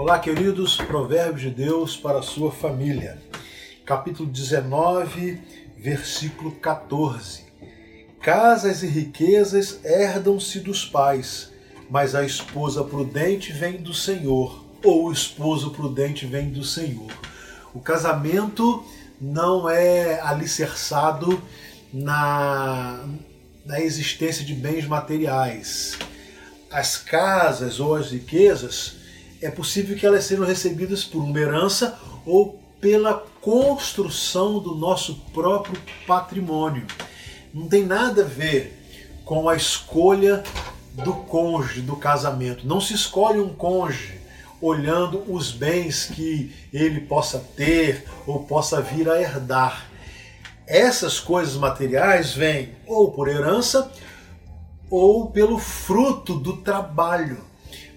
Olá, queridos, Provérbios de Deus para a sua família. Capítulo 19, versículo 14. Casas e riquezas herdam-se dos pais, mas a esposa prudente vem do Senhor, ou o esposo prudente vem do Senhor. O casamento não é alicerçado na, na existência de bens materiais. As casas ou as riquezas é possível que elas sejam recebidas por uma herança ou pela construção do nosso próprio patrimônio. Não tem nada a ver com a escolha do cônjuge, do casamento. Não se escolhe um cônjuge olhando os bens que ele possa ter ou possa vir a herdar. Essas coisas materiais vêm ou por herança ou pelo fruto do trabalho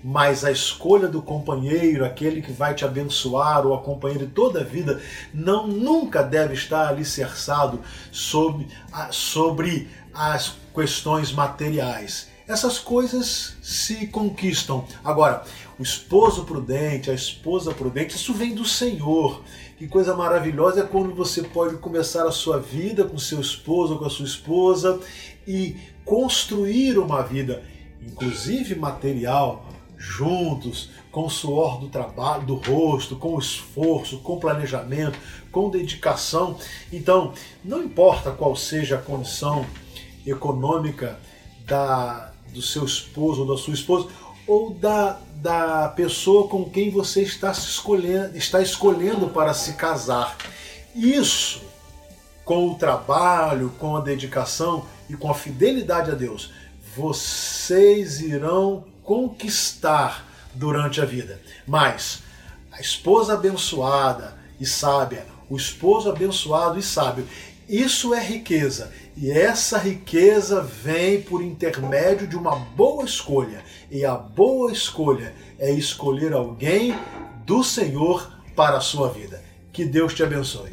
mas a escolha do companheiro, aquele que vai te abençoar ou a companheira de toda a vida, não nunca deve estar alicerçado sobre, sobre as questões materiais. Essas coisas se conquistam. Agora, o esposo prudente, a esposa prudente, isso vem do Senhor. Que coisa maravilhosa é quando você pode começar a sua vida com seu esposo ou com a sua esposa e construir uma vida, inclusive material, juntos, com o suor do trabalho, do rosto, com esforço, com planejamento, com dedicação. Então, não importa qual seja a condição econômica da, do seu esposo ou da sua esposa, ou da, da pessoa com quem você está, se escolhendo, está escolhendo para se casar. Isso, com o trabalho, com a dedicação e com a fidelidade a Deus, vocês irão conquistar durante a vida. Mas a esposa abençoada e sábia, o esposo abençoado e sábio, isso é riqueza. E essa riqueza vem por intermédio de uma boa escolha. E a boa escolha é escolher alguém do Senhor para a sua vida. Que Deus te abençoe.